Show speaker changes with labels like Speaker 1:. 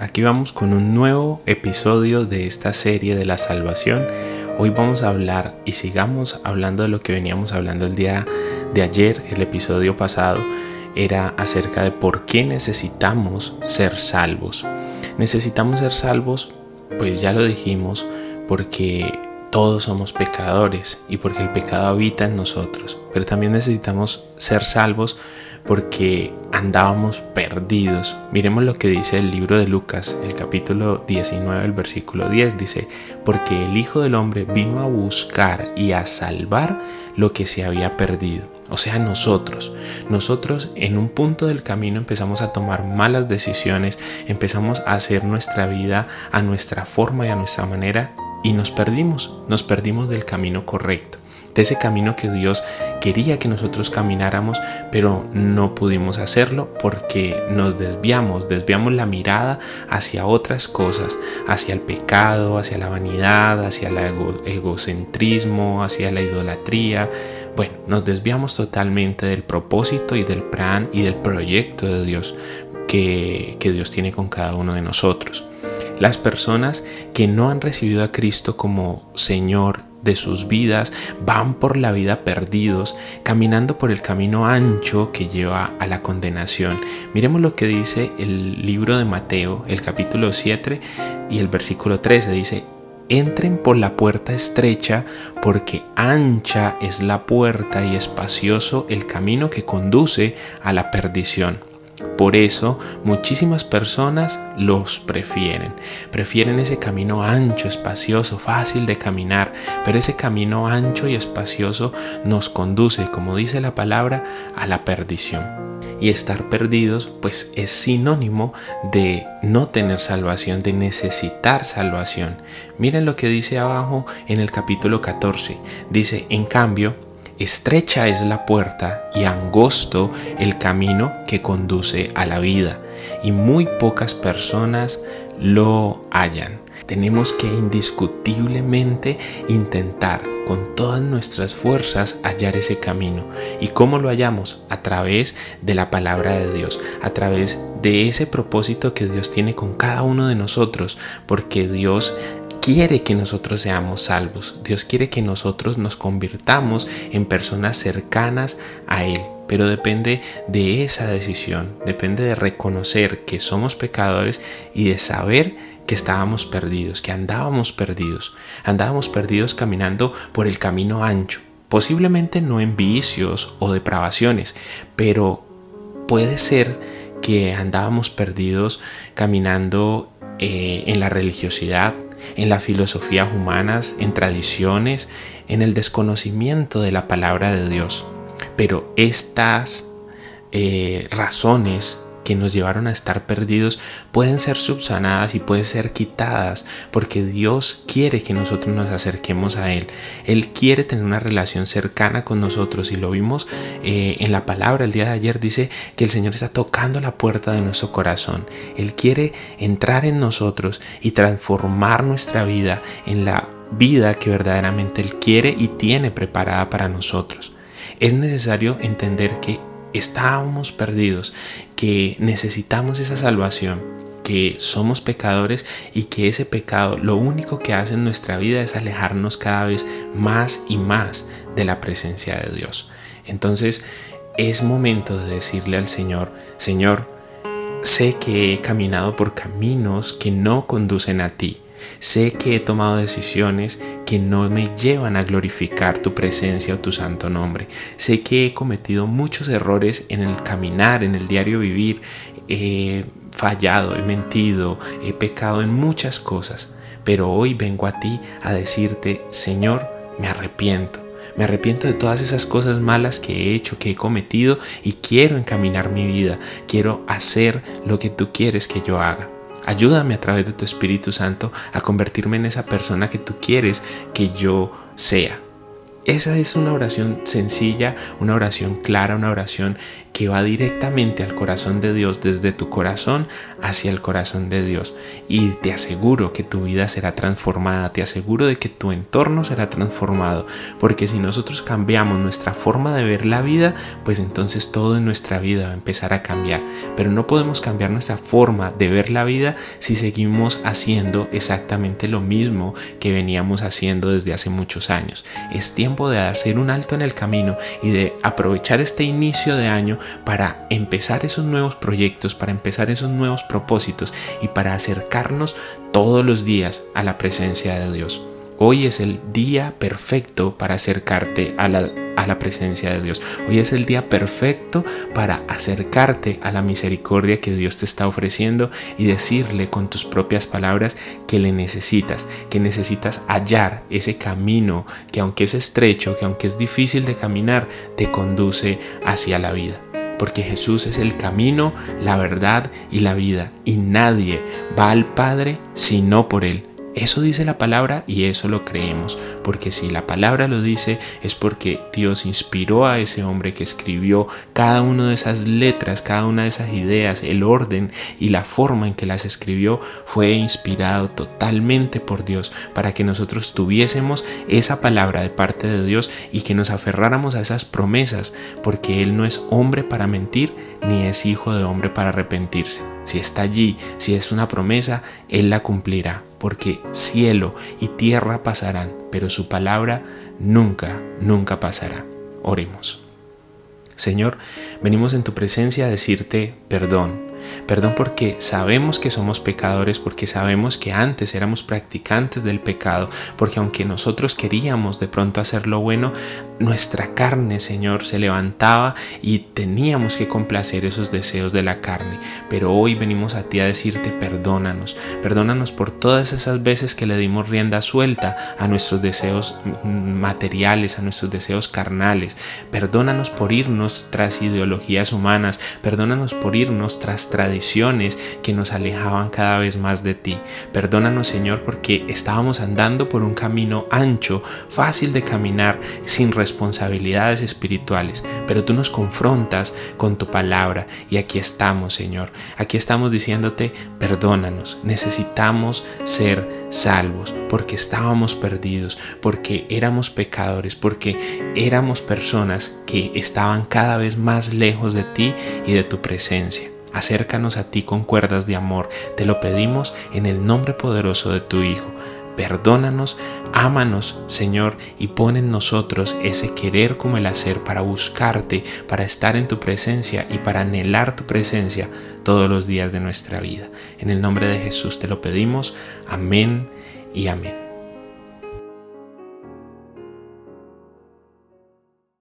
Speaker 1: aquí vamos con un nuevo episodio de esta serie de la salvación. Hoy vamos a hablar y sigamos hablando de lo que veníamos hablando el día de ayer, el episodio pasado era acerca de por qué necesitamos ser salvos. Necesitamos ser salvos, pues ya lo dijimos, porque todos somos pecadores y porque el pecado habita en nosotros. Pero también necesitamos ser salvos porque andábamos perdidos. Miremos lo que dice el libro de Lucas, el capítulo 19, el versículo 10. Dice, porque el Hijo del Hombre vino a buscar y a salvar lo que se había perdido. O sea, nosotros, nosotros en un punto del camino empezamos a tomar malas decisiones, empezamos a hacer nuestra vida a nuestra forma y a nuestra manera y nos perdimos, nos perdimos del camino correcto, de ese camino que Dios quería que nosotros camináramos, pero no pudimos hacerlo porque nos desviamos, desviamos la mirada hacia otras cosas, hacia el pecado, hacia la vanidad, hacia el egocentrismo, hacia la idolatría. Bueno, nos desviamos totalmente del propósito y del plan y del proyecto de Dios que, que Dios tiene con cada uno de nosotros. Las personas que no han recibido a Cristo como Señor de sus vidas van por la vida perdidos, caminando por el camino ancho que lleva a la condenación. Miremos lo que dice el libro de Mateo, el capítulo 7 y el versículo 13. Dice, entren por la puerta estrecha, porque ancha es la puerta y espacioso el camino que conduce a la perdición por eso muchísimas personas los prefieren. Prefieren ese camino ancho, espacioso, fácil de caminar, pero ese camino ancho y espacioso nos conduce, como dice la palabra, a la perdición. Y estar perdidos pues es sinónimo de no tener salvación, de necesitar salvación. Miren lo que dice abajo en el capítulo 14. Dice, en cambio, Estrecha es la puerta y angosto el camino que conduce a la vida, y muy pocas personas lo hallan. Tenemos que indiscutiblemente intentar con todas nuestras fuerzas hallar ese camino. ¿Y cómo lo hallamos? A través de la palabra de Dios, a través de ese propósito que Dios tiene con cada uno de nosotros, porque Dios quiere que nosotros seamos salvos. Dios quiere que nosotros nos convirtamos en personas cercanas a Él. Pero depende de esa decisión, depende de reconocer que somos pecadores y de saber que estábamos perdidos, que andábamos perdidos. Andábamos perdidos caminando por el camino ancho. Posiblemente no en vicios o depravaciones, pero puede ser que andábamos perdidos caminando eh, en la religiosidad, en las filosofías humanas, en tradiciones, en el desconocimiento de la palabra de Dios. Pero estas eh, razones que nos llevaron a estar perdidos pueden ser subsanadas y pueden ser quitadas porque Dios quiere que nosotros nos acerquemos a Él. Él quiere tener una relación cercana con nosotros y lo vimos eh, en la palabra el día de ayer. Dice que el Señor está tocando la puerta de nuestro corazón. Él quiere entrar en nosotros y transformar nuestra vida en la vida que verdaderamente Él quiere y tiene preparada para nosotros. Es necesario entender que estábamos perdidos, que necesitamos esa salvación, que somos pecadores y que ese pecado lo único que hace en nuestra vida es alejarnos cada vez más y más de la presencia de Dios. Entonces es momento de decirle al Señor, Señor, sé que he caminado por caminos que no conducen a ti Sé que he tomado decisiones que no me llevan a glorificar tu presencia o tu santo nombre. Sé que he cometido muchos errores en el caminar, en el diario vivir. He fallado, he mentido, he pecado en muchas cosas. Pero hoy vengo a ti a decirte, Señor, me arrepiento. Me arrepiento de todas esas cosas malas que he hecho, que he cometido y quiero encaminar mi vida. Quiero hacer lo que tú quieres que yo haga. Ayúdame a través de tu Espíritu Santo a convertirme en esa persona que tú quieres que yo sea. Esa es una oración sencilla, una oración clara, una oración que va directamente al corazón de Dios, desde tu corazón hacia el corazón de Dios. Y te aseguro que tu vida será transformada, te aseguro de que tu entorno será transformado, porque si nosotros cambiamos nuestra forma de ver la vida, pues entonces todo en nuestra vida va a empezar a cambiar. Pero no podemos cambiar nuestra forma de ver la vida si seguimos haciendo exactamente lo mismo que veníamos haciendo desde hace muchos años. Es tiempo de hacer un alto en el camino y de aprovechar este inicio de año para empezar esos nuevos proyectos, para empezar esos nuevos propósitos y para acercarnos todos los días a la presencia de Dios. Hoy es el día perfecto para acercarte a la, a la, presencia de Dios. Hoy es el día perfecto para acercarte a la misericordia que Dios te está ofreciendo y decirle con tus propias palabras que le necesitas, que necesitas hallar ese camino que aunque es estrecho, que aunque es difícil de caminar, te conduce hacia la vida porque Jesús es el camino, la verdad y la vida, y nadie va al Padre sino por Él. Eso dice la palabra y eso lo creemos, porque si la palabra lo dice es porque Dios inspiró a ese hombre que escribió cada una de esas letras, cada una de esas ideas, el orden y la forma en que las escribió fue inspirado totalmente por Dios para que nosotros tuviésemos esa palabra de parte de Dios y que nos aferráramos a esas promesas, porque Él no es hombre para mentir ni es hijo de hombre para arrepentirse. Si está allí, si es una promesa, Él la cumplirá porque cielo y tierra pasarán, pero su palabra nunca, nunca pasará. Oremos. Señor, venimos en tu presencia a decirte perdón Perdón porque sabemos que somos pecadores, porque sabemos que antes éramos practicantes del pecado, porque aunque nosotros queríamos de pronto hacer lo bueno, nuestra carne, Señor, se levantaba y teníamos que complacer esos deseos de la carne. Pero hoy venimos a ti a decirte perdónanos, perdónanos por todas esas veces que le dimos rienda suelta a nuestros deseos materiales, a nuestros deseos carnales. Perdónanos por irnos tras ideologías humanas, perdónanos por irnos tras tradiciones que nos alejaban cada vez más de ti. Perdónanos Señor porque estábamos andando por un camino ancho, fácil de caminar, sin responsabilidades espirituales, pero tú nos confrontas con tu palabra y aquí estamos Señor. Aquí estamos diciéndote, perdónanos, necesitamos ser salvos porque estábamos perdidos, porque éramos pecadores, porque éramos personas que estaban cada vez más lejos de ti y de tu presencia. Acércanos a ti con cuerdas de amor. Te lo pedimos en el nombre poderoso de tu Hijo. Perdónanos, ámanos, Señor, y pon en nosotros ese querer como el hacer para buscarte, para estar en tu presencia y para anhelar tu presencia todos los días de nuestra vida. En el nombre de Jesús te lo pedimos. Amén y amén.